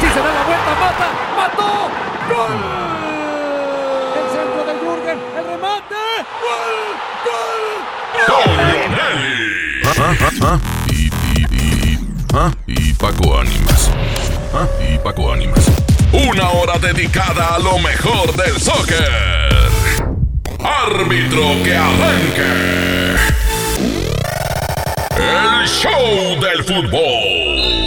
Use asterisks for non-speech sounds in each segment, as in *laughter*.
Si se da la vuelta, mata, mató. ¡Gol! El centro del Jürgen, el remate. ¡Gol! Con Leonelli. Y, y, y, ah, y Paco Ánimas. Ah, y Paco Ánimas. Una hora dedicada a lo mejor del soccer. Árbitro que arranque. El show del fútbol.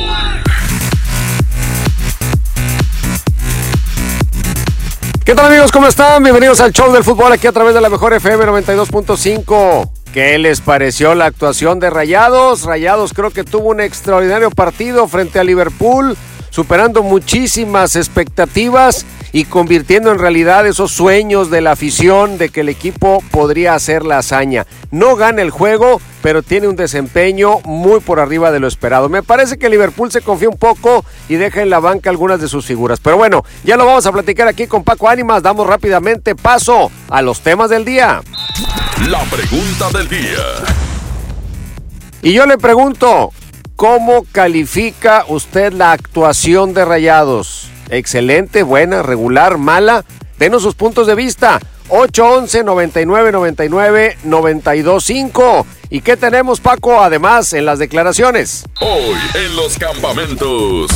¿Qué tal amigos? ¿Cómo están? Bienvenidos al show del fútbol aquí a través de la mejor FM 92.5. ¿Qué les pareció la actuación de Rayados? Rayados creo que tuvo un extraordinario partido frente a Liverpool, superando muchísimas expectativas y convirtiendo en realidad esos sueños de la afición de que el equipo podría hacer la hazaña. No gana el juego, pero tiene un desempeño muy por arriba de lo esperado. Me parece que Liverpool se confía un poco y deja en la banca algunas de sus figuras. Pero bueno, ya lo vamos a platicar aquí con Paco Ánimas. Damos rápidamente paso a los temas del día. La pregunta del día. Y yo le pregunto, ¿cómo califica usted la actuación de Rayados? Excelente, buena, regular, mala. Denos sus puntos de vista. 811 99 99 925. ¿Y qué tenemos, Paco, además en las declaraciones? Hoy en los campamentos.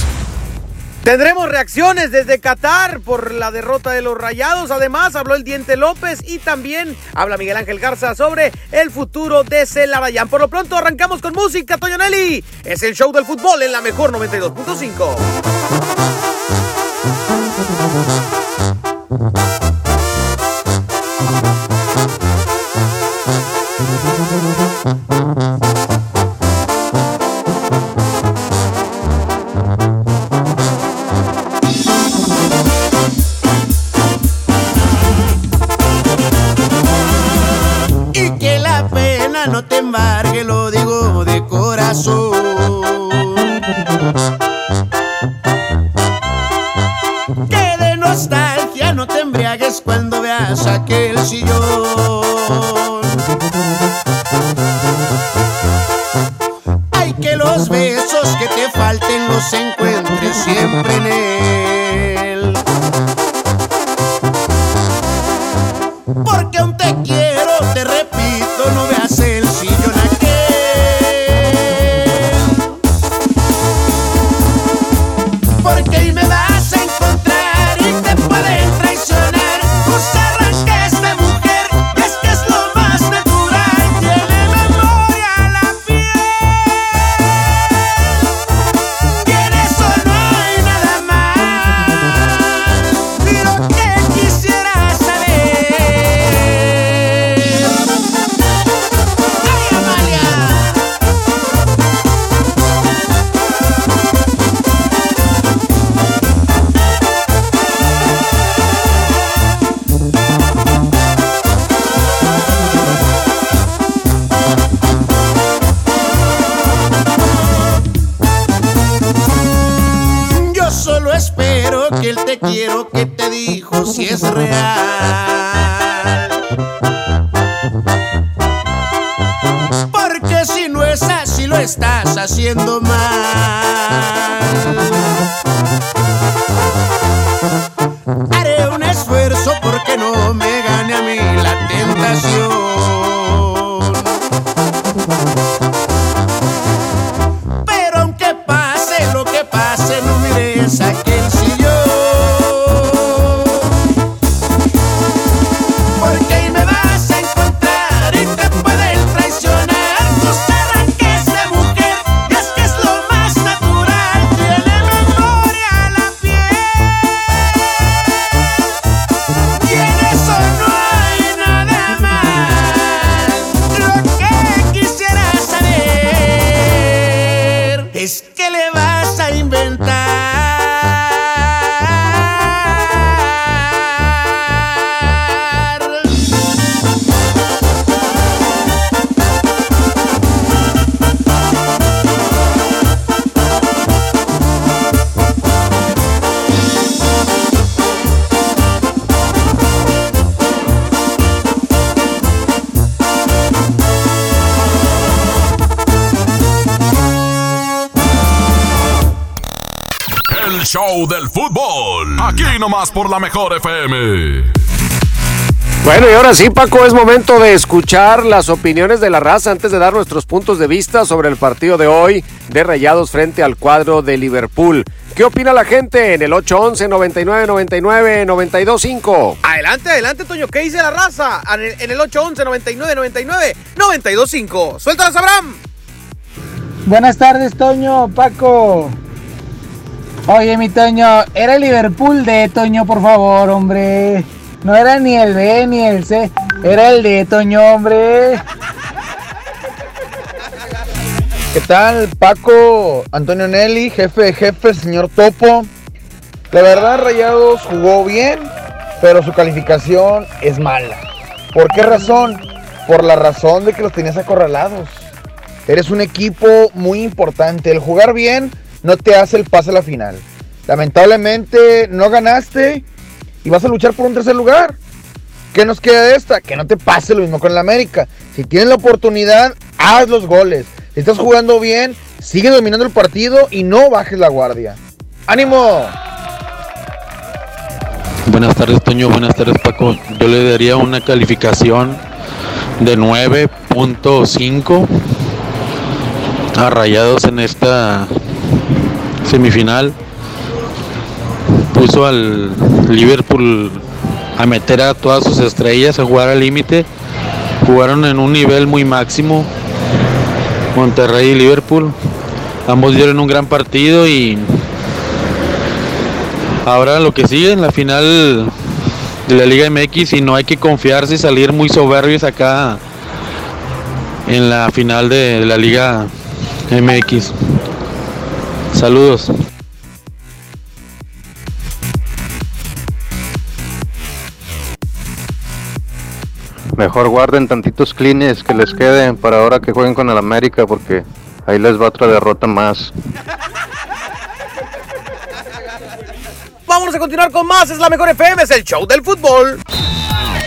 Tendremos reacciones desde Qatar por la derrota de los Rayados. Además, habló el Diente López y también habla Miguel Ángel Garza sobre el futuro de Celarayán. Por lo pronto, arrancamos con música, Toyonelli. Es el show del fútbol en la mejor 92.5. Thank you. Veas aquel sillón. Hay que los besos que te falten los encuentres siempre en él. Porque aún te quiero, te repito, no veas el sillón aquel. Porque ahí me vas quiero que is show del fútbol. Aquí nomás por la mejor FM. Bueno, y ahora sí, Paco, es momento de escuchar las opiniones de la raza antes de dar nuestros puntos de vista sobre el partido de hoy de Rayados frente al cuadro de Liverpool. ¿Qué opina la gente en el 811 99 99 925? Adelante, adelante, Toño. ¿Qué dice la raza? En el, en el 811 99 99 925. Suéltalas, Abraham. Buenas tardes, Toño, Paco. Oye, mi Toño, era Liverpool de Toño, por favor, hombre. No era ni el B ni el C, era el de Toño, hombre. ¿Qué tal, Paco? Antonio Nelly, jefe de jefe, señor Topo. La verdad, Rayados jugó bien, pero su calificación es mala. ¿Por qué razón? Por la razón de que los tenías acorralados. Eres un equipo muy importante. El jugar bien no te hace el pase a la final. Lamentablemente no ganaste y vas a luchar por un tercer lugar. ¿Qué nos queda de esta? Que no te pase lo mismo con el América. Si tienes la oportunidad, haz los goles. Si estás jugando bien, sigue dominando el partido y no bajes la guardia. ¡Ánimo! Buenas tardes, Toño. Buenas tardes, Paco. Yo le daría una calificación de 9.5 a Rayados en esta semifinal. Puso al Liverpool a meter a todas sus estrellas a jugar al límite. Jugaron en un nivel muy máximo. Monterrey y Liverpool. Ambos dieron un gran partido y ahora lo que sigue en la final de la Liga MX y no hay que confiarse y salir muy soberbios acá en la final de la Liga MX. Saludos. Mejor guarden tantitos clines que les queden para ahora que jueguen con el América porque ahí les va otra derrota más. Vámonos a continuar con más. Es la mejor FM, es el show del fútbol.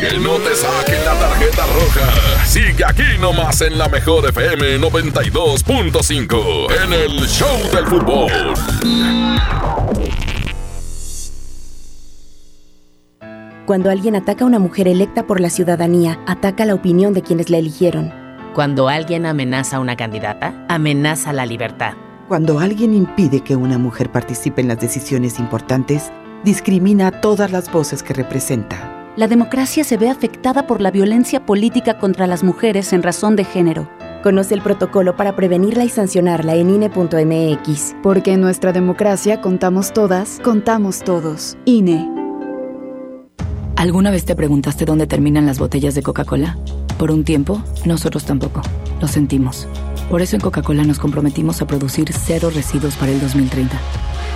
Que no te saquen la tarjeta roja. Sigue aquí nomás en la mejor FM 92.5 en el show del fútbol. Cuando alguien ataca a una mujer electa por la ciudadanía, ataca la opinión de quienes la eligieron. Cuando alguien amenaza a una candidata, amenaza la libertad. Cuando alguien impide que una mujer participe en las decisiones importantes, discrimina a todas las voces que representa. La democracia se ve afectada por la violencia política contra las mujeres en razón de género. Conoce el protocolo para prevenirla y sancionarla en INE.mx. Porque en nuestra democracia contamos todas, contamos todos. INE. ¿Alguna vez te preguntaste dónde terminan las botellas de Coca-Cola? Por un tiempo, nosotros tampoco. Lo sentimos. Por eso en Coca-Cola nos comprometimos a producir cero residuos para el 2030.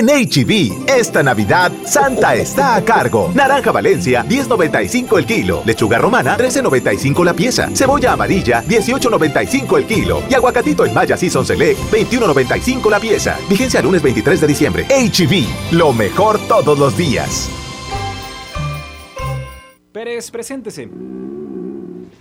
En HB, esta Navidad, Santa está a cargo. Naranja Valencia, 10.95 el kilo. Lechuga romana, 13.95 la pieza. Cebolla amarilla, 18.95 el kilo. Y aguacatito en Maya Season Select, 21.95 la pieza. Vigencia lunes 23 de diciembre. HB, lo mejor todos los días. Pérez, preséntese.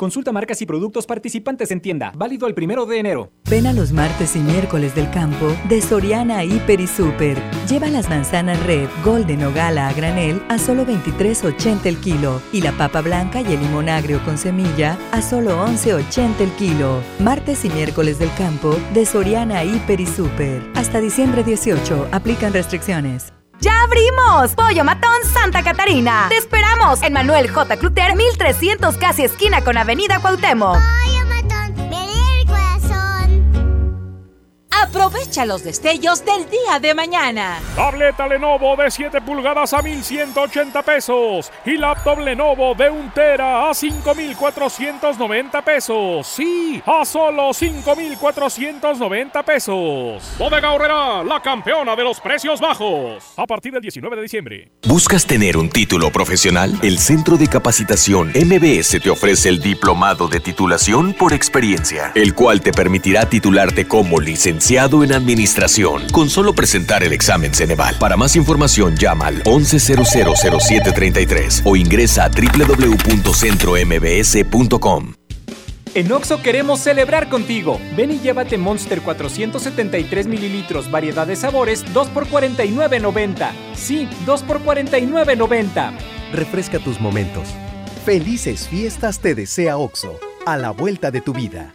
Consulta marcas y productos participantes en tienda. Válido el primero de enero. Ven a los martes y miércoles del campo de Soriana Hiper y Super. Lleva las manzanas red, golden o gala a granel a solo 23.80 el kilo y la papa blanca y el limón agrio con semilla a solo 11.80 el kilo. Martes y miércoles del campo de Soriana Hiper y Super. Hasta diciembre 18 aplican restricciones. ¡Ya abrimos! Pollo Matón Santa Catarina. Te esperamos en Manuel J. Cluter, 1300 casi esquina con Avenida Cuauhtémoc. Aprovecha los destellos del día de mañana. Tableta Lenovo de 7 pulgadas a 1180 pesos y laptop Lenovo de 1 tera a 5490 pesos. Sí, a solo 5490 pesos. Bodega Horrera, la campeona de los precios bajos. A partir del 19 de diciembre. ¿Buscas tener un título profesional? El Centro de Capacitación MBS te ofrece el Diplomado de Titulación por Experiencia, el cual te permitirá titularte como licenciado en Administración con solo presentar el examen Ceneval. Para más información llama al 11000733 o ingresa a www.centrombs.com. En Oxo queremos celebrar contigo. Ven y llévate Monster 473 mililitros, variedad de sabores, 2 por 49.90. Sí, 2 por 49.90. Refresca tus momentos. Felices fiestas te desea OXO, a la vuelta de tu vida.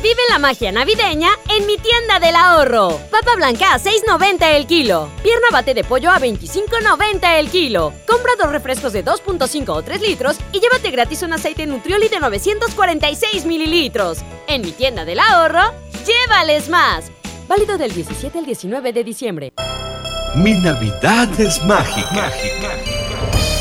Vive la magia navideña en mi tienda del ahorro. Papa blanca a 6.90 el kilo. Pierna bate de pollo a 25.90 el kilo. Compra dos refrescos de 2.5 o 3 litros y llévate gratis un aceite Nutrioli de 946 mililitros. En mi tienda del ahorro, llévales más. Válido del 17 al 19 de diciembre. Mi Navidad es mágica.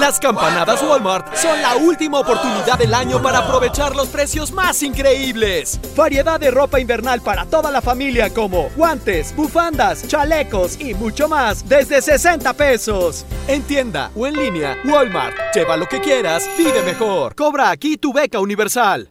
Las campanadas Walmart son la última oportunidad del año para aprovechar los precios más increíbles. Variedad de ropa invernal para toda la familia como guantes, bufandas, chalecos y mucho más desde 60 pesos. En tienda o en línea, Walmart. Lleva lo que quieras, vive mejor. Cobra aquí tu beca universal.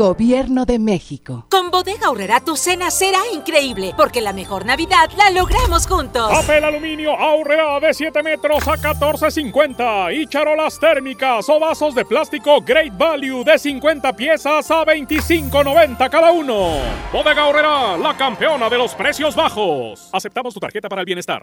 Gobierno de México. Con Bodega Aurrera tu cena será increíble, porque la mejor Navidad la logramos juntos. Papel aluminio Aurrera de 7 metros a 14.50 y charolas térmicas o vasos de plástico Great Value de 50 piezas a 25.90 cada uno. Bodega Aurrera, la campeona de los precios bajos. Aceptamos tu tarjeta para el bienestar.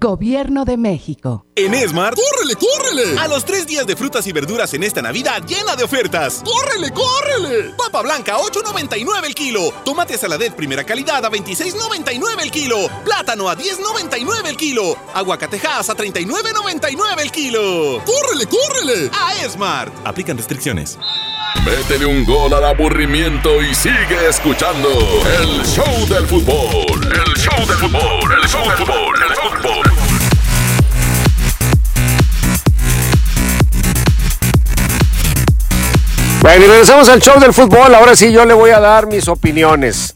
Gobierno de México. En Esmart, ¡córrele, córrele! A los tres días de frutas y verduras en esta Navidad llena de ofertas. ¡Córrele, córrele! Papa blanca, 8.99 el kilo. Tomate saladet primera calidad a 26.99 el kilo. Plátano a 10.99 el kilo. Aguacatejas a 39.99 el kilo. ¡Córrele, córrele! A Esmart. Aplican restricciones. Métele un gol al aburrimiento y sigue escuchando el show del fútbol. El show del fútbol, el show del fútbol, el fútbol. Bueno, y regresamos al show del fútbol. Ahora sí, yo le voy a dar mis opiniones.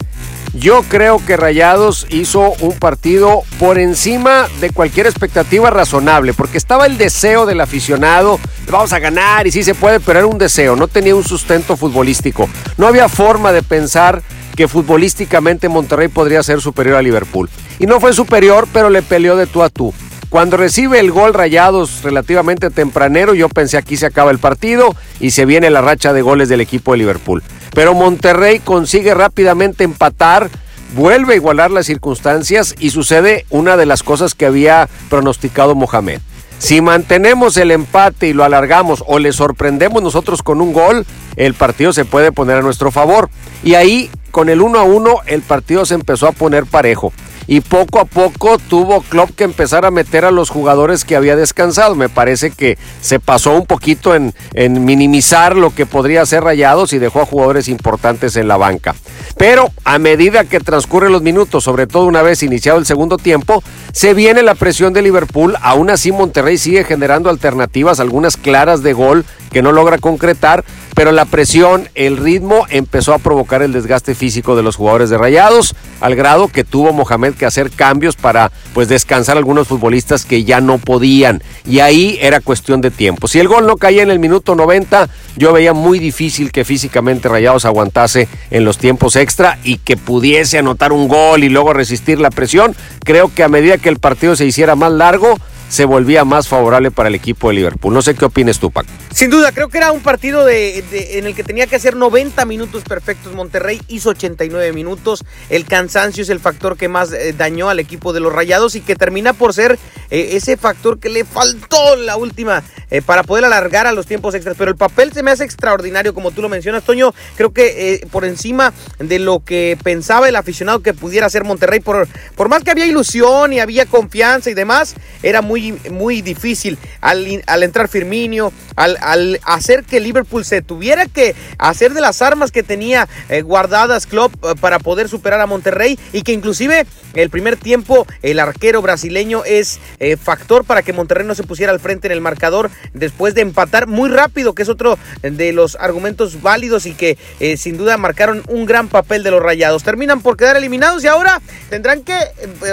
Yo creo que Rayados hizo un partido por encima de cualquier expectativa razonable, porque estaba el deseo del aficionado, vamos a ganar y sí se puede, pero era un deseo, no tenía un sustento futbolístico. No había forma de pensar que futbolísticamente Monterrey podría ser superior a Liverpool. Y no fue superior, pero le peleó de tú a tú. Cuando recibe el gol Rayados relativamente tempranero, yo pensé aquí se acaba el partido y se viene la racha de goles del equipo de Liverpool. Pero Monterrey consigue rápidamente empatar, vuelve a igualar las circunstancias y sucede una de las cosas que había pronosticado Mohamed. Si mantenemos el empate y lo alargamos o le sorprendemos nosotros con un gol, el partido se puede poner a nuestro favor. Y ahí, con el 1 a 1, el partido se empezó a poner parejo y poco a poco tuvo Klopp que empezar a meter a los jugadores que había descansado. Me parece que se pasó un poquito en, en minimizar lo que podría ser Rayados y dejó a jugadores importantes en la banca. Pero a medida que transcurren los minutos, sobre todo una vez iniciado el segundo tiempo, se viene la presión de Liverpool. Aún así Monterrey sigue generando alternativas, algunas claras de gol que no logra concretar, pero la presión, el ritmo empezó a provocar el desgaste físico de los jugadores de Rayados, al grado que tuvo Mohamed que hacer cambios para pues descansar a algunos futbolistas que ya no podían y ahí era cuestión de tiempo. Si el gol no caía en el minuto 90, yo veía muy difícil que físicamente Rayados aguantase en los tiempos extra y que pudiese anotar un gol y luego resistir la presión. Creo que a medida que el partido se hiciera más largo, se volvía más favorable para el equipo de Liverpool. No sé qué opines tú, Paco. Sin duda, creo que era un partido en el que tenía que hacer 90 minutos perfectos. Monterrey hizo 89 minutos. El cansancio es el factor que más eh, dañó al equipo de los Rayados y que termina por ser eh, ese factor que le faltó la última eh, para poder alargar a los tiempos extras. Pero el papel se me hace extraordinario, como tú lo mencionas, Toño. Creo que por encima de lo que pensaba el aficionado que pudiera ser Monterrey, por, por más que había ilusión y había confianza y demás, era muy, muy difícil al, al entrar Firminio, al, al hacer que Liverpool se tuviera que hacer de las armas que tenía eh, guardadas Klopp eh, para poder superar a Monterrey y que inclusive el primer tiempo el arquero brasileño es eh, factor para que Monterrey no se pusiera al frente en el marcador después de empatar muy rápido, que es otro de los argumentos válidos y que sin duda marcaron un gran papel de los rayados. Terminan por quedar eliminados y ahora tendrán que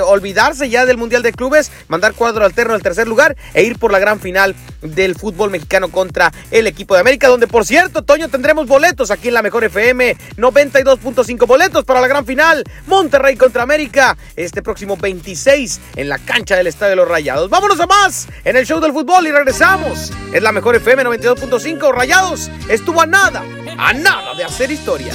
olvidarse ya del Mundial de Clubes, mandar cuadro alterno al tercer lugar e ir por la gran final del fútbol mexicano contra el equipo de América, donde por cierto, Toño, tendremos boletos aquí en la Mejor FM, 92.5 boletos para la gran final, Monterrey contra América, este próximo 26 en la cancha del Estadio de los Rayados. Vámonos a más en el show del fútbol y regresamos. Es la Mejor FM 92.5, Rayados estuvo a nada, a nada de hacer historia.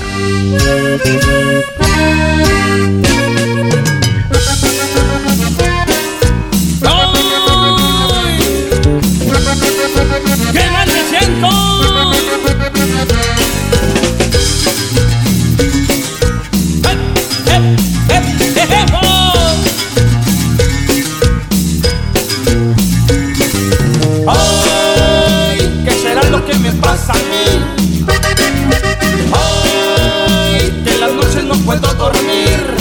Que pasa a mí? ¡Ay! Que en las noches no puedo dormir.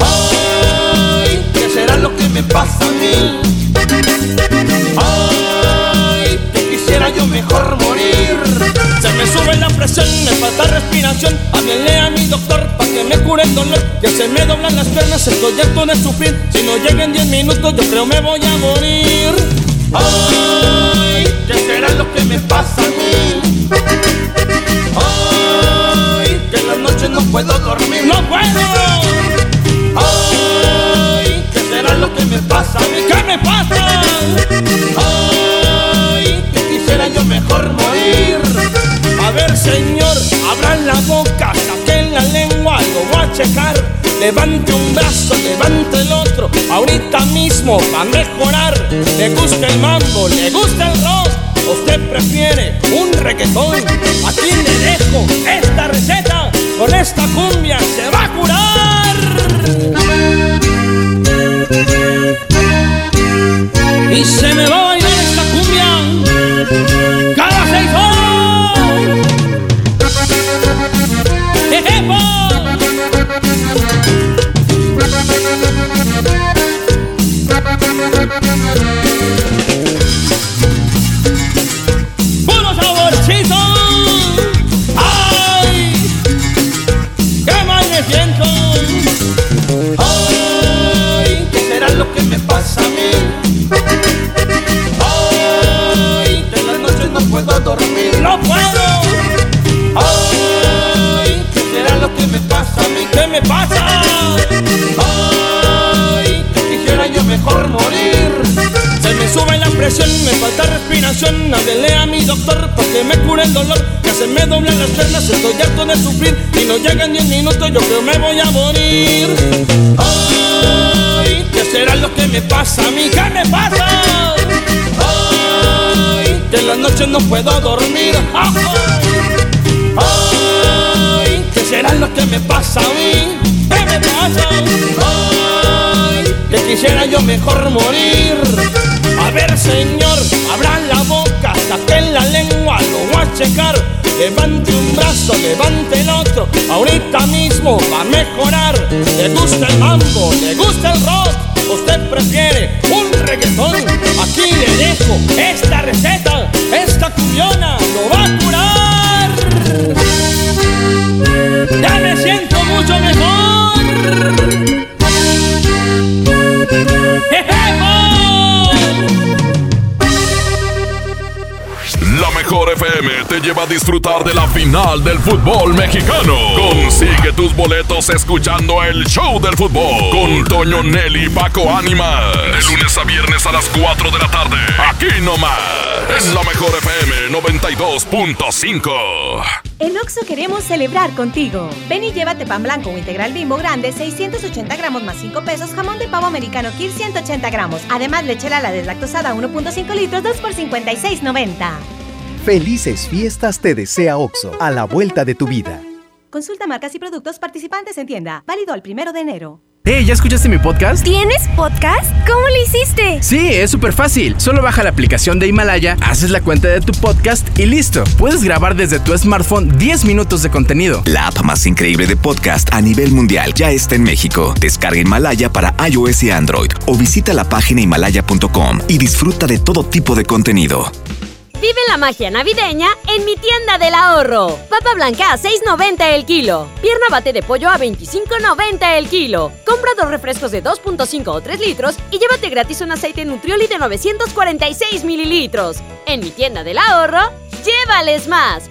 ¡Ay! ¿Qué será lo que me pasa a mí? Ay, que quisiera yo mejor morir. Se me sube la presión, me falta respiración. Háblele a mi doctor para que me cure el dolor. Que se me doblan las piernas, estoy harto de sufrir. Si no llegan 10 minutos, yo creo me voy a morir. Ay, ¿qué será lo que me pasa a mí? Ay, que en las noches no puedo dormir. ¡No puedo! Ay, ¿qué será lo que me pasa a mí? ¿Qué me pasa? Ay, que quisiera yo mejor morir. A ver, señor, abran la boca, saquen la lengua, lo voy a checar. Levante un brazo, levante el otro, ahorita mismo va a mejorar. Le gusta el mambo, le gusta el rock, usted prefiere un reggaetón. Aquí le dejo esta receta, con esta cumbia se va a curar. Y se me va me falta respiración. Háblele a mi doctor para que me cure el dolor. Que se me doblan las piernas, estoy harto de sufrir. Y no llegan 10 minutos, yo creo me voy a morir. Ay, ¿qué será lo que me pasa a mí? ¿Qué me pasa? Ay, que en las noches no puedo dormir. Ay, ¿qué será lo que me pasa a mí? ¿Qué me pasa? Ay, que quisiera yo mejor morir. A ver, señor, abran la boca, saquen la lengua, lo voy a checar. Levante un brazo, levante el otro, ahorita mismo va a mejorar. Le gusta el mambo, le gusta el rock, usted prefiere un reggaetón. Aquí le dejo esta receta, esta cumbiona lo va a curar. Ya me siento mejor FM te lleva a disfrutar de la final del fútbol mexicano. Consigue tus boletos escuchando el show del fútbol con Toño Nelly Paco Ánimas. De lunes a viernes a las 4 de la tarde. Aquí nomás. En la mejor FM 92.5. En Oxo queremos celebrar contigo. Ven y llévate pan blanco o integral bimbo grande, 680 gramos más 5 pesos, jamón de pavo americano Kir 180 gramos. Además, leche la deslactosada 1.5 litros, 2 por 56.90. Felices fiestas te desea OXO, a la vuelta de tu vida. Consulta marcas y productos participantes en tienda. Válido el primero de enero. Hey, ¿ya escuchaste mi podcast? ¿Tienes podcast? ¿Cómo lo hiciste? Sí, es súper fácil. Solo baja la aplicación de Himalaya, haces la cuenta de tu podcast y listo. Puedes grabar desde tu smartphone 10 minutos de contenido. La app más increíble de podcast a nivel mundial ya está en México. Descarga Himalaya para iOS y Android o visita la página himalaya.com y disfruta de todo tipo de contenido. Vive la magia navideña en mi tienda del ahorro. Papa blanca a 6.90 el kilo. Pierna bate de pollo a 25.90 el kilo. Compra dos refrescos de 2.5 o 3 litros y llévate gratis un aceite Nutrioli de 946 mililitros. En mi tienda del ahorro, llévales más.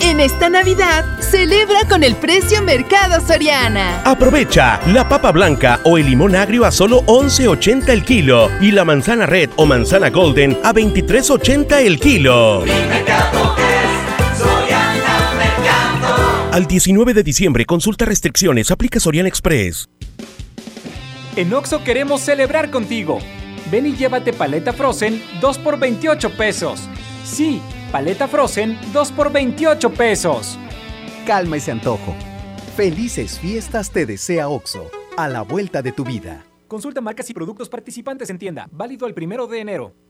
En esta Navidad, celebra con el precio Mercado Soriana. Aprovecha la papa blanca o el limón agrio a solo 11.80 el kilo y la manzana red o manzana golden a 23.80 el kilo. Al 19 de diciembre, consulta restricciones, aplica Soriana Express. En Oxo queremos celebrar contigo. Ven y llévate paleta Frozen 2 por 28 pesos. Sí, paleta Frozen 2 por 28 pesos. Calma ese antojo. Felices fiestas te desea OXO, a la vuelta de tu vida. Consulta marcas y productos participantes en tienda. Válido el primero de enero.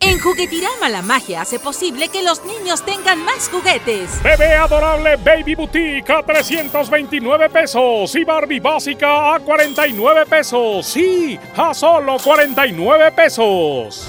En Juguetirama la magia hace posible que los niños tengan más juguetes. Bebé adorable Baby Boutique a 329 pesos y Barbie básica a 49 pesos. Sí, a solo 49 pesos.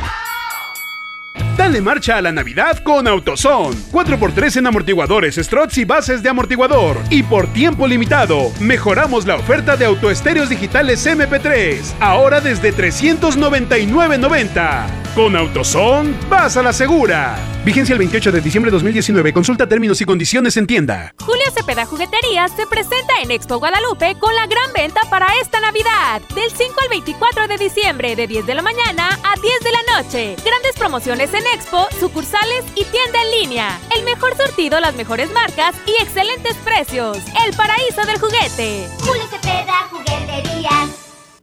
Dale marcha a la Navidad con AutoZone. 4x3 en amortiguadores, struts y bases de amortiguador. Y por tiempo limitado, mejoramos la oferta de autoestéreos digitales MP3. Ahora desde 399.90. Con AutoZone, vas a la segura. Vigencia el 28 de diciembre de 2019. Consulta términos y condiciones en tienda. Julio Cepeda Juguetería se presenta en Expo Guadalupe con la gran venta para esta Navidad. Del 5 al 24 de diciembre, de 10 de la mañana a 10 de la noche. Grandes promociones en Expo, sucursales y tienda en línea. El mejor surtido, las mejores marcas y excelentes precios. El paraíso del juguete. Julio Cepeda Juguetería.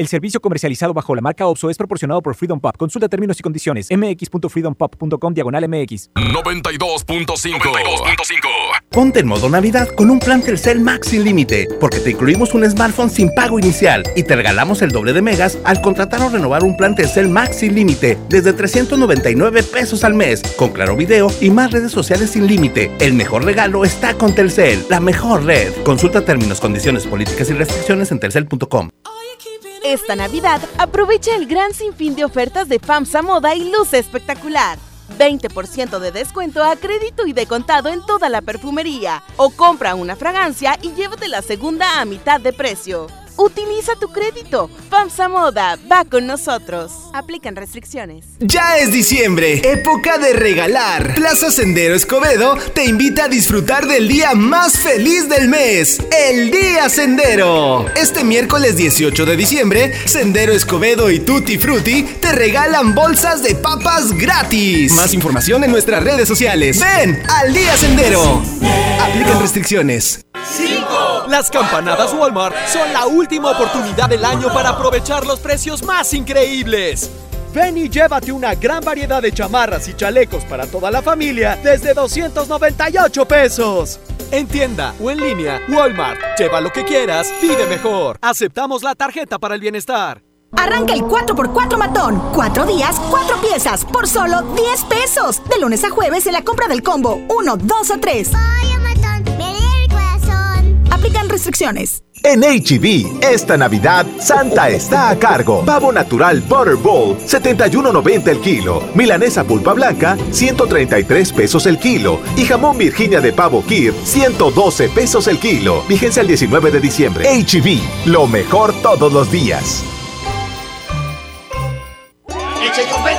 El servicio comercializado bajo la marca OPSO es proporcionado por Freedom Pop. Consulta términos y condiciones. mx.freedompop.com diagonal mx. 92.5. Ponte en modo Navidad con un plan Telcel Max sin límite, porque te incluimos un smartphone sin pago inicial y te regalamos el doble de megas al contratar o renovar un plan Telcel Max sin límite desde 399 pesos al mes, con claro video y más redes sociales sin límite. El mejor regalo está con Telcel, la mejor red. Consulta términos, condiciones, políticas y restricciones en telcel.com. Esta Navidad aprovecha el gran sinfín de ofertas de FAMSA Moda y luce espectacular. 20% de descuento a crédito y de contado en toda la perfumería. O compra una fragancia y llévate la segunda a mitad de precio. Utiliza tu crédito. FAMSA Moda va con nosotros. Aplican restricciones. Ya es diciembre, época de regalar. Plaza Sendero Escobedo te invita a disfrutar del día más feliz del mes, el Día Sendero. Este miércoles 18 de diciembre, Sendero Escobedo y Tutti Frutti te regalan bolsas de papas gratis. Más información en nuestras redes sociales. Ven al Día Sendero. Aplican restricciones. 5. Las campanadas Walmart son la última oportunidad del año para aprovechar los precios más increíbles. Ven y llévate una gran variedad de chamarras y chalecos para toda la familia desde 298 pesos. En tienda o en línea, Walmart. Lleva lo que quieras, vive mejor. Aceptamos la tarjeta para el bienestar. Arranca el 4x4 matón. Cuatro días, cuatro piezas, por solo 10 pesos. De lunes a jueves en la compra del combo 1, 2 o 3. Restricciones. En HB, esta Navidad, Santa está a cargo. Pavo natural Butterball, 71.90 el kilo. Milanesa pulpa blanca, 133 pesos el kilo. Y jamón Virginia de pavo Kir, 112 pesos el kilo. Vigencia el 19 de diciembre. HB, lo mejor todos los días.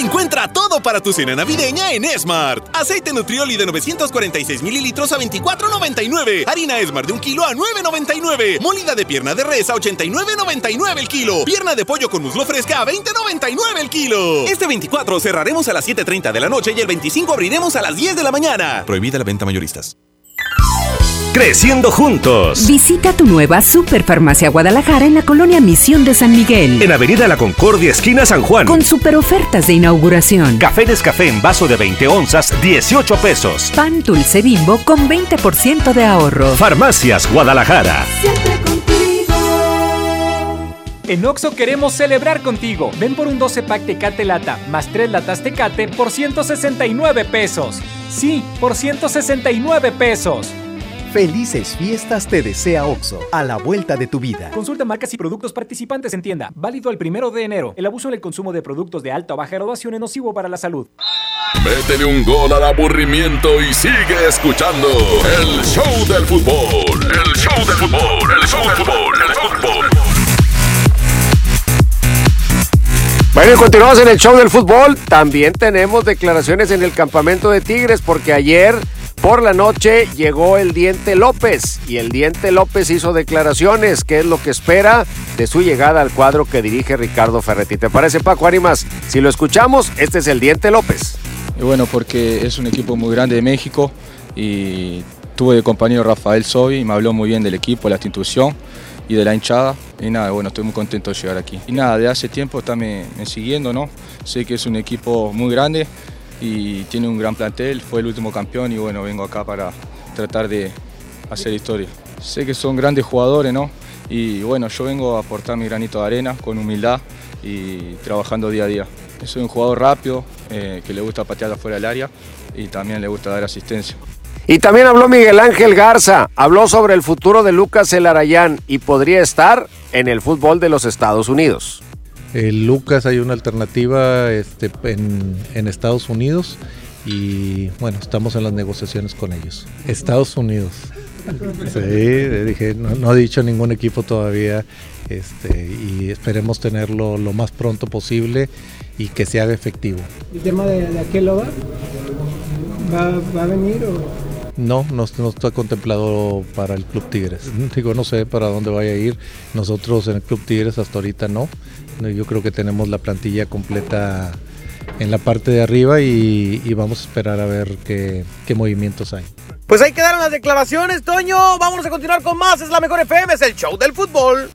Encuentra todo para tu cena navideña en Smart. Aceite Nutrioli de 946 mililitros a 24.99. Harina Smart de un kilo a 9.99. Molida de pierna de res a 89.99 el kilo. Pierna de pollo con muslo fresca a 20.99 el kilo. Este 24 cerraremos a las 7.30 de la noche y el 25 abriremos a las 10 de la mañana. Prohibida la venta mayoristas. Creciendo juntos. Visita tu nueva Superfarmacia Guadalajara en la colonia Misión de San Miguel. En Avenida La Concordia, esquina San Juan. Con super ofertas de inauguración. Café Descafé en vaso de 20 onzas, 18 pesos. Pan dulce bimbo con 20% de ahorro. Farmacias Guadalajara. En Oxo queremos celebrar contigo. Ven por un 12 pack Tecate Lata más 3 latas Tecate por 169 pesos. Sí, por 169 pesos. Felices fiestas te desea OXO, a la vuelta de tu vida. Consulta marcas y productos participantes en tienda. Válido el primero de enero. El abuso en el consumo de productos de alta o baja graduación es nocivo para la salud. Métele un gol al aburrimiento y sigue escuchando el show del fútbol. El show del fútbol, el show del fútbol, el fútbol. Bueno, y continuamos en el show del fútbol. También tenemos declaraciones en el campamento de Tigres porque ayer por la noche llegó el Diente López y el Diente López hizo declaraciones, que es lo que espera de su llegada al cuadro que dirige Ricardo Ferretti. ¿Te parece Paco Arimas? Si lo escuchamos, este es el Diente López. Bueno, porque es un equipo muy grande de México y tuve de compañero Rafael Sobi y me habló muy bien del equipo, la institución y de la hinchada. Y nada, bueno, estoy muy contento de llegar aquí. Y nada, de hace tiempo está me siguiendo, ¿no? Sé que es un equipo muy grande y tiene un gran plantel, fue el último campeón y bueno, vengo acá para tratar de hacer historia. Sé que son grandes jugadores, ¿no? Y bueno, yo vengo a aportar mi granito de arena con humildad y trabajando día a día. Soy un jugador rápido, eh, que le gusta patear afuera del área y también le gusta dar asistencia. Y también habló Miguel Ángel Garza, habló sobre el futuro de Lucas Elarayán y podría estar en el fútbol de los Estados Unidos. El Lucas hay una alternativa este, en, en, Estados Unidos y bueno, estamos en las negociaciones con ellos. Estados Unidos. Sí, dije, no, no, he dicho ningún equipo todavía este, y esperemos tenerlo lo más pronto posible y que se haga efectivo. ¿El tema de, de Aqueloba va, va a venir o...? No, no, no, está contemplado para el Club Tigres. Digo, no sé para dónde vaya a ir. Nosotros en el Club Tigres hasta ahorita no. Yo creo que tenemos la plantilla completa en la parte de arriba y, y vamos a esperar a ver qué, qué, movimientos hay. Pues ahí quedaron las declaraciones, Toño. Vamos a continuar con más. Es la mejor FM, es el show del fútbol.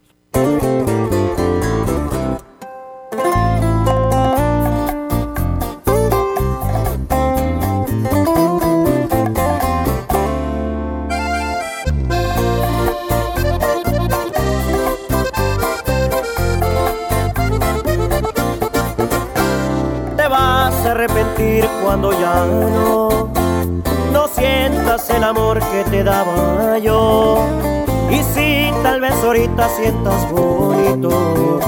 Sientas bonito,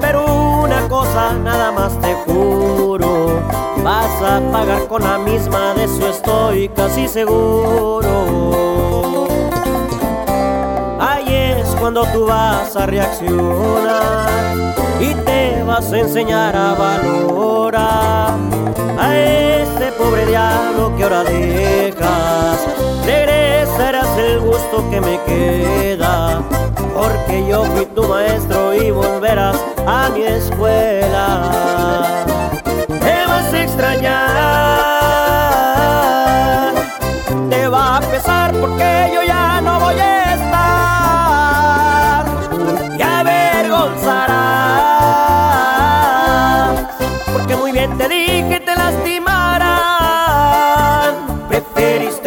pero una cosa nada más te juro, vas a pagar con la misma, de eso estoy casi seguro. Ahí es cuando tú vas a reaccionar y te vas a enseñar a valorar a este pobre diablo que ahora dejas. Regresarás el gusto que me queda, porque yo fui tu maestro y volverás a mi escuela. Te vas a extrañar,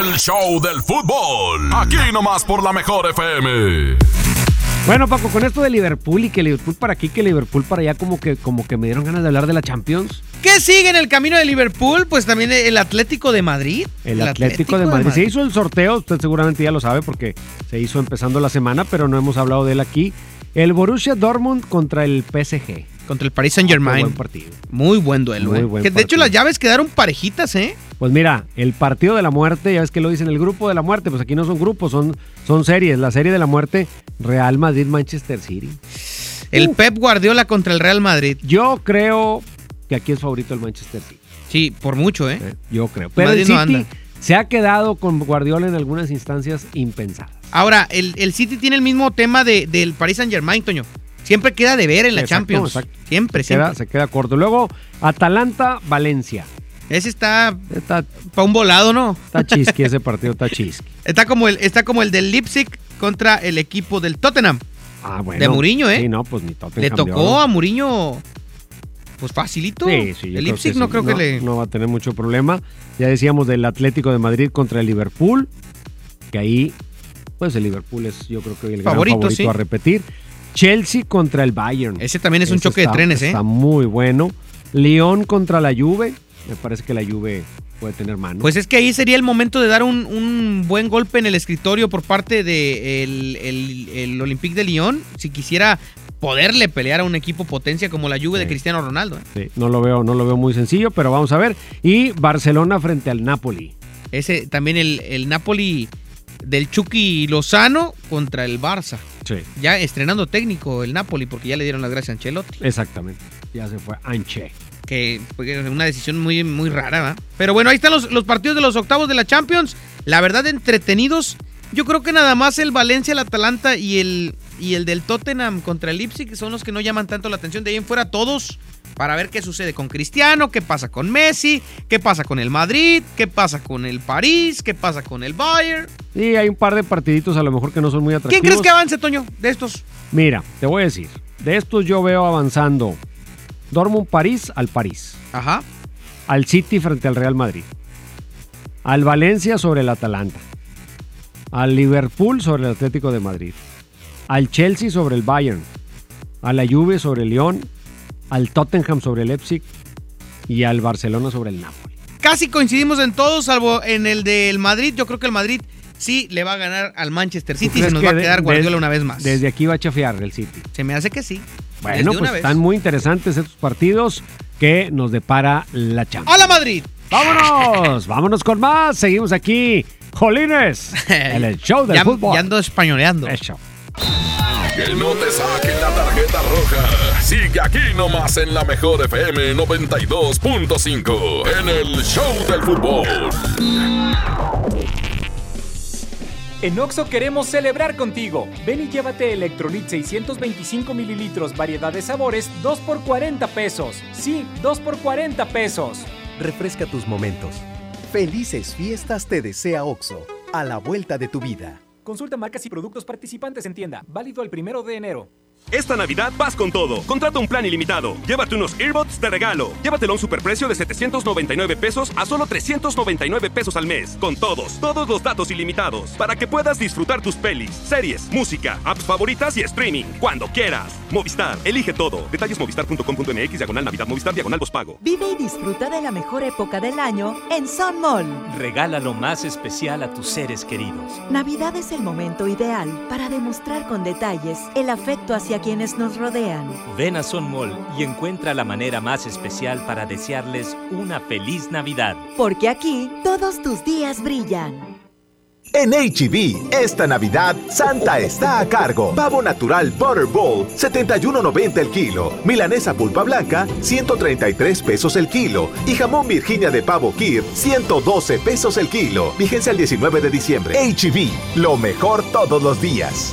El show del fútbol. Aquí nomás por la mejor FM. Bueno, Paco, con esto de Liverpool y que Liverpool para aquí, que Liverpool para allá, como que, como que me dieron ganas de hablar de la Champions. ¿Qué sigue en el camino de Liverpool? Pues también el Atlético de Madrid. El, Atlético, de, Madrid. Se hizo el sorteo, usted seguramente ya lo sabe porque se hizo empezando la semana, pero no hemos hablado de él aquí. El Borussia Dortmund contra el PSG. Contra el Paris Saint Germain. buen partido. Muy buen duelo, Muy eh. buen Que de hecho las llaves quedaron parejitas, ¿eh? Pues mira, el partido de la muerte, ya ves que lo dicen, el grupo de la muerte, pues aquí no son grupos, son, son series. La serie de la muerte, Real Madrid-Manchester City. El Pep Guardiola contra el Real Madrid. Yo creo que aquí es favorito el Manchester City. Sí, por mucho, ¿eh? Yo creo. Pero Madrid el no City anda. se ha quedado con Guardiola en algunas instancias impensadas. Ahora, el, el City tiene el mismo tema de, del Paris Saint Germain, Toño. Siempre queda de ver en la Exacto, Champions. exacto. Siempre, Se queda, siempre. se queda corto. Luego, Atalanta-Valencia. Ese está, Está, para un volado, ¿no? está chisqui, ese partido está chisqui. *laughs* Está como el, está como el del Leipzig contra el equipo del Tottenham. Ah, bueno. De Mourinho, ¿eh? Sí, no, pues ni Tottenham Le tocó a Mourinho, pues facilito. Sí, sí, yo el Leipzig no sí. creo que le... No va a tener mucho problema. Ya decíamos del Atlético de Madrid contra el Liverpool, que ahí, pues el Liverpool es yo creo que el gran Favorito, favorito sí. a repetir. Chelsea contra el Bayern. Ese también es un choque de trenes, ¿eh? Está muy bueno. León contra la Juve. Me parece que la Juve puede tener mano. Pues es que ahí sería el momento de dar un, un buen golpe en el escritorio por parte de el, el- el Olympique de Lyon, si quisiera poderle pelear a un equipo potencia como la Juve de Cristiano Ronaldo. ¿eh? Sí, no lo veo, no lo veo muy sencillo, pero vamos a ver. Y Barcelona frente al Napoli. Ese también el, el Napoli del Chucky Lozano contra el Barça. Sí. Ya estrenando técnico el Napoli porque ya le dieron las gracias a Ancelotti. Exactamente. Ya se fue Anche. que fue una decisión muy, muy rara, ¿va? Pero bueno, ahí están los, los partidos de los octavos de la Champions. La verdad, entretenidos. Yo creo que nada más el Valencia, el Atalanta y el, y el del Tottenham contra el Leipzig son los que no llaman tanto la atención. De ahí en fuera todos para ver qué sucede con Cristiano, qué pasa con Messi, qué pasa con el Madrid, qué pasa con el París, qué pasa con el Bayern. Sí, hay un par de partiditos a lo mejor que no son muy atractivos. ¿Quién crees que avance, Toño, de estos? Mira, te voy a decir. De estos yo veo avanzando Dortmund París al París. Ajá. Al City frente al Real Madrid. Al Valencia sobre el Atalanta. Al Liverpool sobre el Atlético de Madrid. Al Chelsea sobre el Bayern. A la Juve sobre el Lyon. Al Tottenham sobre el Leipzig. Y al Barcelona sobre el Napoli. Casi coincidimos en todos, salvo en el del Madrid. Yo creo que el Madrid sí le va a ganar al Manchester ¿Tú City y se nos va a quedar Guardiola de- una vez más. Desde aquí va a chafear el City. Se me hace que sí. Bueno, Desde pues están muy interesantes estos partidos que nos depara la Champions. ¡Hola Madrid! ¡Vámonos! ¡Vámonos con más! Seguimos aquí, Jolines, *laughs* en el show del ya, fútbol. ya ando españoleando. Eso. Que no te saquen la tarjeta roja. Sigue aquí nomás en la mejor FM 92.5 en el Show del Fútbol. En Oxo queremos celebrar contigo. Ven y llévate Electrolit 625 mililitros, variedad de sabores, 2 por 40 pesos. Sí, 2 por 40 pesos. Refresca tus momentos. Felices fiestas te desea OXO, a la vuelta de tu vida. Consulta marcas y productos participantes en tienda. Válido el primero de enero. Esta Navidad vas con todo. Contrata un plan ilimitado. Llévate unos earbuds de regalo. Llévatelo a un superprecio de 799 pesos a solo 399 pesos al mes. Con todos, todos los datos ilimitados. Para que puedas disfrutar tus pelis, series, música, apps favoritas y streaming. Cuando quieras. Movistar, elige todo. Detalles movistar.com.mx, diagonal Navidad, Movistar, diagonal pago. Vive y disfruta de la mejor época del año en Sun Mall. Regala lo más especial a tus seres queridos. Navidad es el momento ideal para demostrar con detalles el afecto hacia quienes nos rodean. Ven a Sun Mall y encuentra la manera más especial para desearles una feliz Navidad. Porque aquí todos tus días brillan. En HB, esta Navidad, Santa está a cargo. Pavo natural Butterball, 71.90 el kilo. Milanesa pulpa blanca, 133 pesos el kilo. Y jamón Virginia de pavo Kir, 112 pesos el kilo. Vigencia el 19 de diciembre. HB, lo mejor todos los días.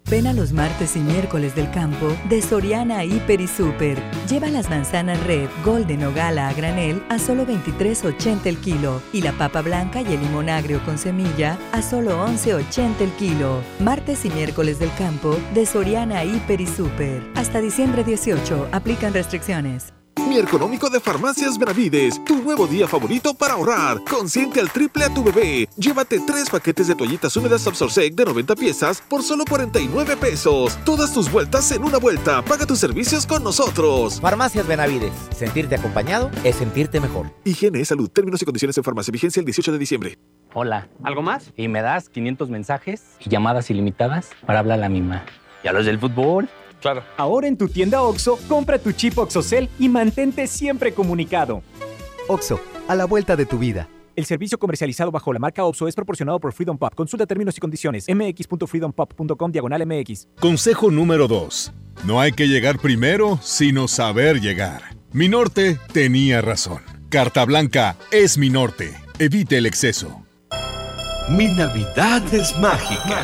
Ven a los martes y miércoles del campo de Soriana Hiper y Super. Lleva las manzanas red, golden o gala a granel a solo 23.80 el kilo y la papa blanca y el limón agrio con semilla a solo 11.80 el kilo. Martes y miércoles del campo de Soriana Hiper y Super. Hasta diciembre 18 aplican restricciones. Mi económico de Farmacias Benavides, tu nuevo día favorito para ahorrar. Consiente al triple a tu bebé. Llévate tres paquetes de toallitas húmedas Absorsec de 90 piezas por solo 49 pesos. Todas tus vueltas en una vuelta. Paga tus servicios con nosotros. Farmacias Benavides. Sentirte acompañado es sentirte mejor. Higiene, salud, términos y condiciones en farmacia. Vigencia el 18 de diciembre. Hola. ¿Algo más? Y me das 500 mensajes y llamadas ilimitadas para hablar a la misma. ¿Y a los del fútbol? Claro. Ahora en tu tienda OXO, compra tu chip OXOCEL y mantente siempre comunicado. OXO, a la vuelta de tu vida. El servicio comercializado bajo la marca OXO es proporcionado por Freedom Pop. Consulta términos y condiciones. mx.freedompop.com diagonal mx. Consejo número 2. No hay que llegar primero, sino saber llegar. Mi norte tenía razón. Carta Blanca es mi norte. Evite el exceso. Mi Navidad es mágica.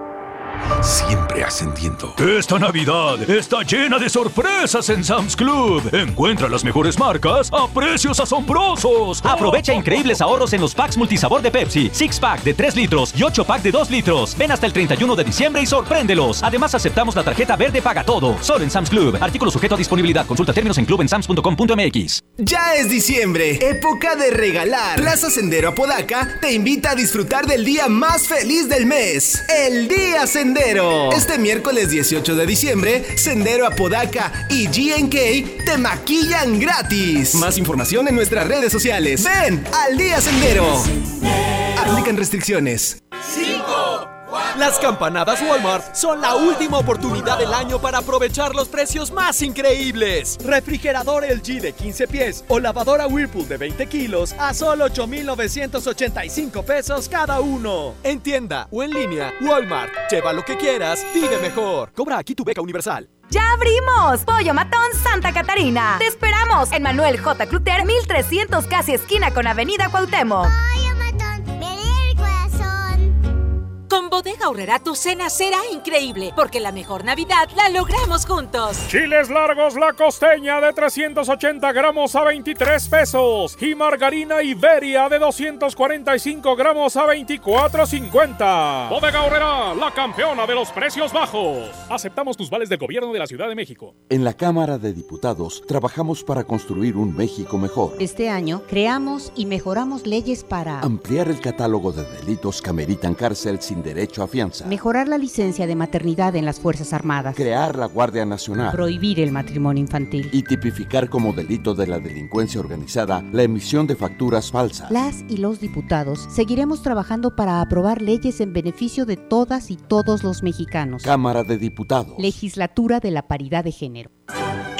Siempre ascendiendo. Esta Navidad está llena de sorpresas en Sam's Club. Encuentra las mejores marcas a precios asombrosos. Aprovecha increíbles ahorros en los packs multisabor de Pepsi, Six Pack de 3 litros y 8 pack de 2 litros. Ven hasta el 31 de diciembre y sorpréndelos. Además, aceptamos la tarjeta verde Paga Todo. Solo en Sam's Club. Artículo sujeto a disponibilidad. Consulta términos en clubensams.com.mx. Ya es diciembre, época de regalar. Plaza Sendero Apodaca te invita a disfrutar del día más feliz del mes, el Día Sendero. Este miércoles 18 de diciembre, Sendero Apodaca y GNK te maquillan gratis. Más información en nuestras redes sociales. Ven al Día Sendero. Aplican restricciones. 5. Las campanadas Walmart son la última oportunidad del año para aprovechar los precios más increíbles. Refrigerador LG de 15 pies o lavadora Whirlpool de 20 kilos a solo 8,985 pesos cada uno. En tienda o en línea, Walmart. Lleva lo que quieras, vive mejor. Cobra aquí tu beca universal. ¡Ya abrimos! Pollo Matón Santa Catarina. Te esperamos en Manuel J. Cluter, 1300 casi esquina con Avenida Cuauhtémoc. Con Bodega Horrera tu cena será increíble, porque la mejor Navidad la logramos juntos. Chiles largos la costeña de 380 gramos a 23 pesos y margarina Iberia de 245 gramos a 24.50. Bodega Horrera, la campeona de los precios bajos. Aceptamos tus vales del gobierno de la Ciudad de México. En la Cámara de Diputados trabajamos para construir un México mejor. Este año creamos y mejoramos leyes para ampliar el catálogo de delitos que ameritan cárcel sin derecho derecho a fianza. Mejorar la licencia de maternidad en las Fuerzas Armadas. Crear la Guardia Nacional. Prohibir el matrimonio infantil. Y tipificar como delito de la delincuencia organizada la emisión de facturas falsas. Las y los diputados seguiremos trabajando para aprobar leyes en beneficio de todas y todos los mexicanos. Cámara de Diputados. Legislatura de la Paridad de Género.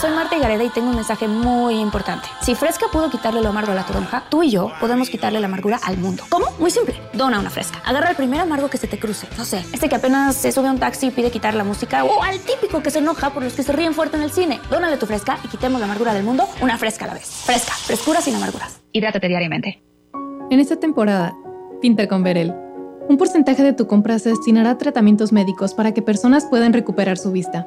Soy Marta Gareda y tengo un mensaje muy importante. Si Fresca pudo quitarle lo amargo a la toronja, tú y yo podemos quitarle la amargura al mundo. ¿Cómo? Muy simple. Dona una Fresca. Agarra el primer amargo que se te cruce. No sé, este que apenas se sube a un taxi y pide quitar la música o al típico que se enoja por los que se ríen fuerte en el cine. Dónale tu Fresca y quitemos la amargura del mundo una Fresca a la vez. Fresca. Frescura sin amarguras. Hidrátate diariamente. En esta temporada, pinta con Verel. Un porcentaje de tu compra se destinará a tratamientos médicos para que personas puedan recuperar su vista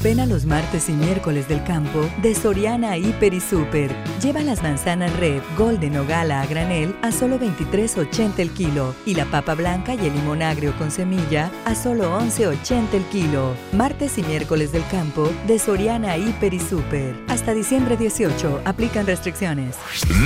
Ven a los martes y miércoles del campo de Soriana Hiper y Super. Lleva las manzanas Red, Golden o Gala a granel a solo 23.80 el kilo y la papa blanca y el limón agrio con semilla a solo 11.80 el kilo. Martes y miércoles del campo de Soriana Hiper y Super. Hasta diciembre 18 aplican restricciones.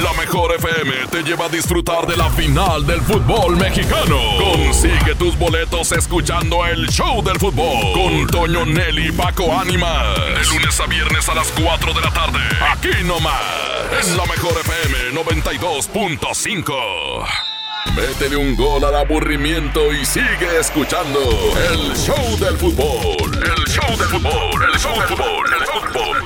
La mejor FM te lleva a disfrutar de la final del fútbol mexicano. Consigue tus boletos escuchando el show del fútbol con Toño Nelly Paco De lunes a viernes a las 4 de la tarde. Aquí nomás. En la mejor FM 92.5. Métele un gol al aburrimiento y sigue escuchando el show del fútbol. El show del fútbol. El show del fútbol. El fútbol.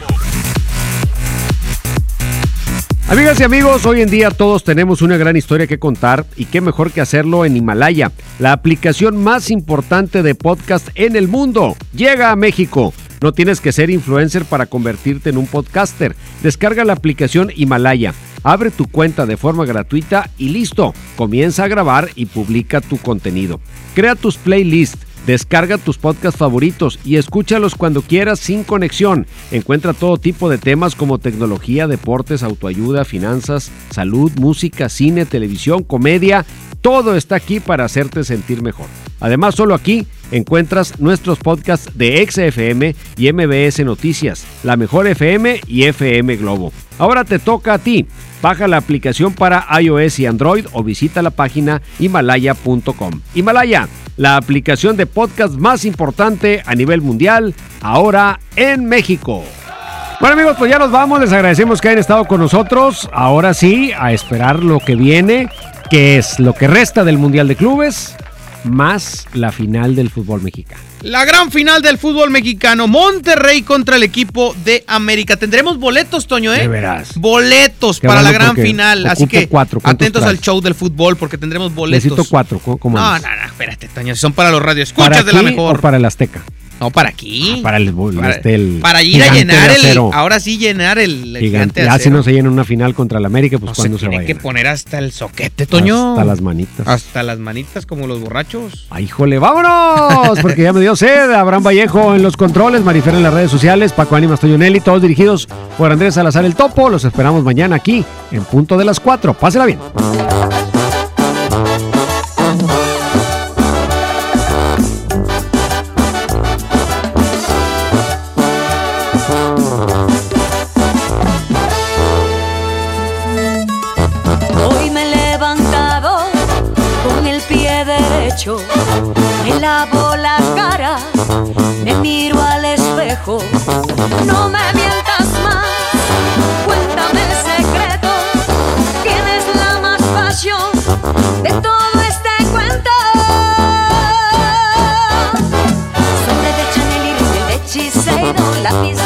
Amigas y amigos, hoy en día todos tenemos una gran historia que contar y qué mejor que hacerlo en Himalaya, la aplicación más importante de podcast en el mundo. Llega a México. No tienes que ser influencer para convertirte en un podcaster. Descarga la aplicación Himalaya, abre tu cuenta de forma gratuita y listo. Comienza a grabar y publica tu contenido. Crea tus playlists. Descarga tus podcasts favoritos y escúchalos cuando quieras sin conexión. Encuentra todo tipo de temas como tecnología, deportes, autoayuda, finanzas, salud, música, cine, televisión, comedia. Todo está aquí para hacerte sentir mejor. Además, solo aquí encuentras nuestros podcasts de XFM y MBS Noticias, La Mejor FM y FM Globo. Ahora te toca a ti. Baja la aplicación para iOS y Android o visita la página himalaya.com. Himalaya, la aplicación de podcast más importante a nivel mundial, ahora en México. Bueno amigos, pues ya nos vamos, les agradecemos que hayan estado con nosotros. Ahora sí, a esperar lo que viene, que es lo que resta del Mundial de Clubes, más la final del fútbol mexicano. La gran final del fútbol mexicano, Monterrey contra el equipo de América. Tendremos boletos, Toño, ¿eh? De veras. Boletos Qué para la gran final. Así que cuatro. ¿Cuántos atentos al show del fútbol porque tendremos boletos. Necesito cuatro, ¿cómo- No, no, no, espérate, Toño. Son para los ¿Para radioescuchas de la mejor. o para el Azteca? No, para aquí. Para el, Para- este, el Para ir a llenar el. Ahora sí, llenar el, Gigante. Ya si acero. no se llena una final contra el América, pues No, cuando se, tiene vaya. que poner hasta el soquete, Toño. Hasta las manitas. Hasta las manitas como los borrachos. Ay, híjole, vámonos, porque ya me dio sed. Abraham Vallejo en los controles, Marifer en las redes sociales, Paco Ánimas, Toño Nelly, todos dirigidos por Andrés Salazar el Topo. Los esperamos mañana aquí en punto de las 4. Pásela bien. Me lavo la cara, me miro al espejo. No me mientas más, cuéntame el secreto. Tienes la más pasión de todo este cuento. Sobre de Chanel y de Shiseido, lápiz de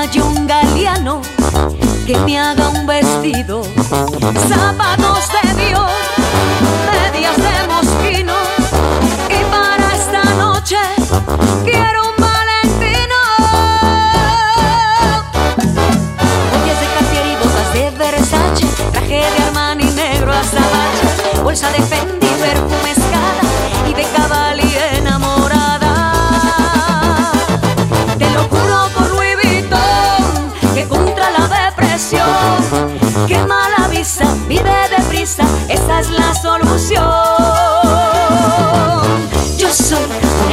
a John Galeano que me haga un vestido, zapatos de